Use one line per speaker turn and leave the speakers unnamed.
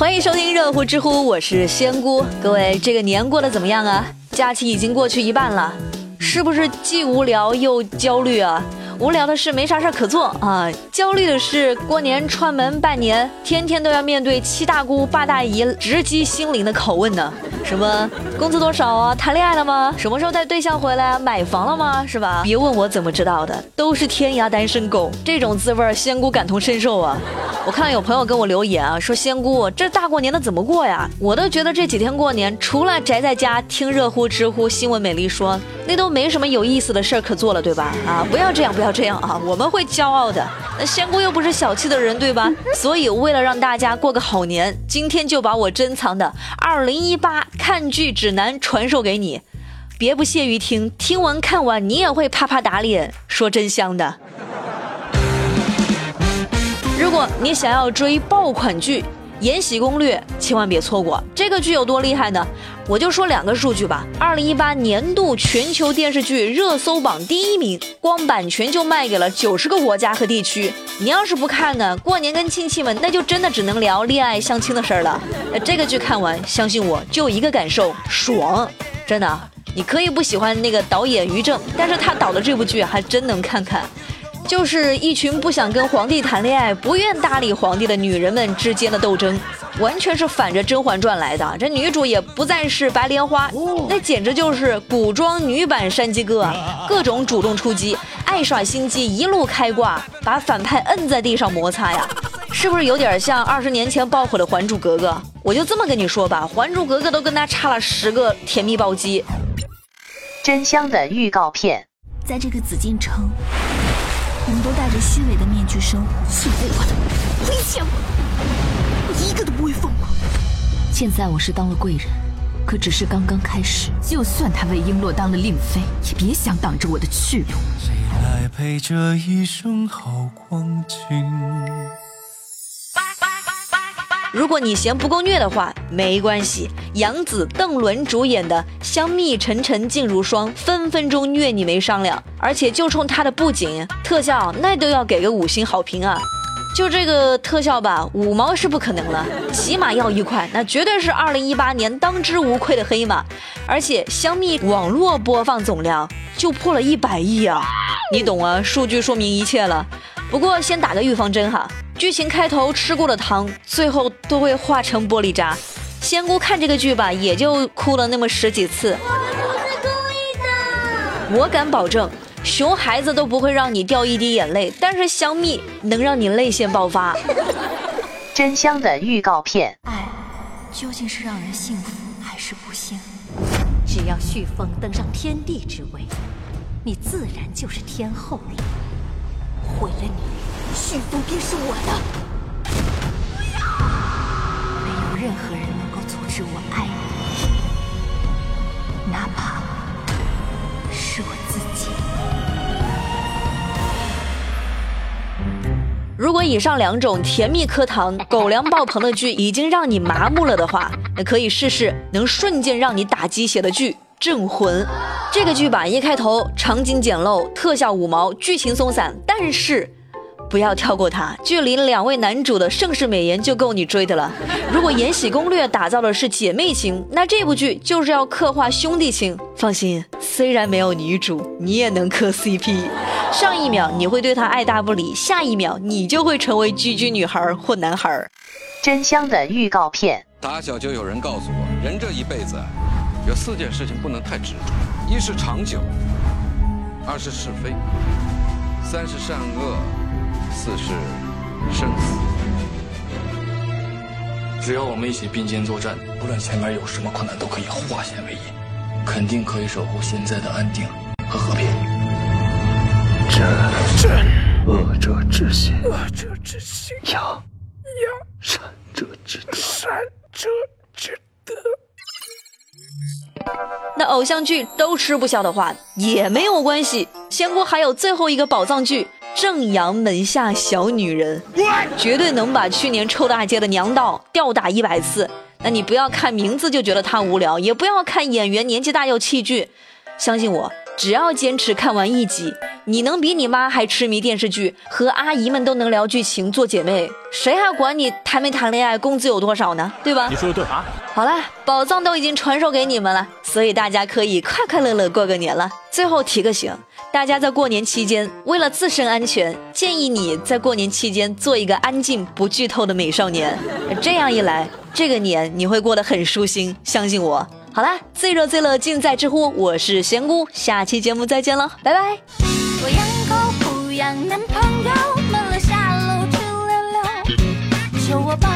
欢迎收听热乎知乎，我是仙姑。各位，这个年过得怎么样啊？假期已经过去一半了，是不是既无聊又焦虑啊？无聊的是没啥事儿可做啊，焦虑的是过年串门拜年，天天都要面对七大姑八大姨直击心灵的拷问呢。什么工资多少啊？谈恋爱了吗？什么时候带对象回来？买房了吗？是吧？别问我怎么知道的，都是天涯单身狗，这种滋味仙姑感同身受啊。我看有朋友跟我留言啊，说仙姑这大过年的怎么过呀？我都觉得这几天过年除了宅在家听热乎知乎新闻美丽说，那都没什么有意思的事儿可做了，对吧？啊，不要这样，不要。这样啊，我们会骄傲的。那仙姑又不是小气的人，对吧？所以为了让大家过个好年，今天就把我珍藏的二零一八看剧指南传授给你。别不屑于听，听完看完你也会啪啪打脸，说真香的。如果你想要追爆款剧，《延禧攻略》千万别错过，这个剧有多厉害呢？我就说两个数据吧。二零一八年度全球电视剧热搜榜第一名，光版权就卖给了九十个国家和地区。你要是不看呢，过年跟亲戚们那就真的只能聊恋爱相亲的事儿了。这个剧看完，相信我就一个感受，爽！真的，你可以不喜欢那个导演于正，但是他导的这部剧还真能看看。就是一群不想跟皇帝谈恋爱、不愿搭理皇帝的女人们之间的斗争，完全是反着《甄嬛传》来的。这女主也不再是白莲花，那简直就是古装女版山鸡哥啊！各种主动出击，爱耍心机，一路开挂，把反派摁在地上摩擦呀！是不是有点像二十年前爆火的《还珠格格》？我就这么跟你说吧，《还珠格格》都跟他差了十个甜蜜暴击。
真香的预告片，
在这个紫禁城。我们都戴着虚伪的面具生活，欺负我的，亏欠我，我一个都不会放过。现在我是当了贵人，可只是刚刚开始。就算他为璎珞当了令妃，也别想挡着我的去路。谁来陪这一生好
光景？如果你嫌不够虐的话，没关系。杨紫、邓伦主演的《香蜜沉沉烬如霜》，分分钟虐你没商量。而且就冲它的布景、特效，那都要给个五星好评啊！就这个特效吧，五毛是不可能了，起码要一块，那绝对是二零一八年当之无愧的黑马。而且《香蜜》网络播放总量就破了一百亿啊！你懂啊？数据说明一切了。不过先打个预防针哈。剧情开头吃过的糖，最后都会化成玻璃渣。仙姑看这个剧吧，也就哭了那么十几次。我不是故意的。我敢保证，熊孩子都不会让你掉一滴眼泪，但是香蜜能让你泪腺爆发。
真香的预告片。
爱，究竟是让人幸福还是不幸？
只要旭凤登上天地之位，你自然就是天后了。毁了你。旭凤便是我的，不要！没有任何人能够阻止我爱你，哪怕是我自己。
如果以上两种甜蜜磕糖、狗粮爆棚的剧已经让你麻木了的话，那可以试试能瞬间让你打鸡血的剧《镇魂》。这个剧吧，一开头场景简陋，特效五毛，剧情松散，但是。不要跳过它，距离两位男主的盛世美颜就够你追的了。如果《延禧攻略》打造的是姐妹情，那这部剧就是要刻画兄弟情。放心，虽然没有女主，你也能磕 CP。上一秒你会对他爱答不理，下一秒你就会成为居居女孩或男孩。
真香的预告片。
打小就有人告诉我，人这一辈子有四件事情不能太执着：一是长久，二是是非，三是善恶。四是生死，
只要我们一起并肩作战，不论前面有什么困难，都可以化险为夷，肯定可以守护现在的安定和和平。
真恶者之心，恶者之心；阳阳善者之德，善者之德。
那偶像剧都吃不消的话，也没有关系，仙姑还有最后一个宝藏剧。正阳门下小女人，绝对能把去年臭大街的娘道吊打一百次。那你不要看名字就觉得她无聊，也不要看演员年纪大要弃剧。相信我，只要坚持看完一集，你能比你妈还痴迷电视剧，和阿姨们都能聊剧情，做姐妹，谁还管你谈没谈恋爱，工资有多少呢？对吧？
你说的对啊。
好了，宝藏都已经传授给你们了，所以大家可以快快乐乐过个年了。最后提个醒，大家在过年期间，为了自身安全，建议你在过年期间做一个安静不剧透的美少年，这样一来，这个年你会过得很舒心，相信我。好啦，最热最乐尽在知乎，我是仙姑，下期节目再见了，拜拜。
我养狗不养男朋友，闷了下楼去溜溜，求我抱。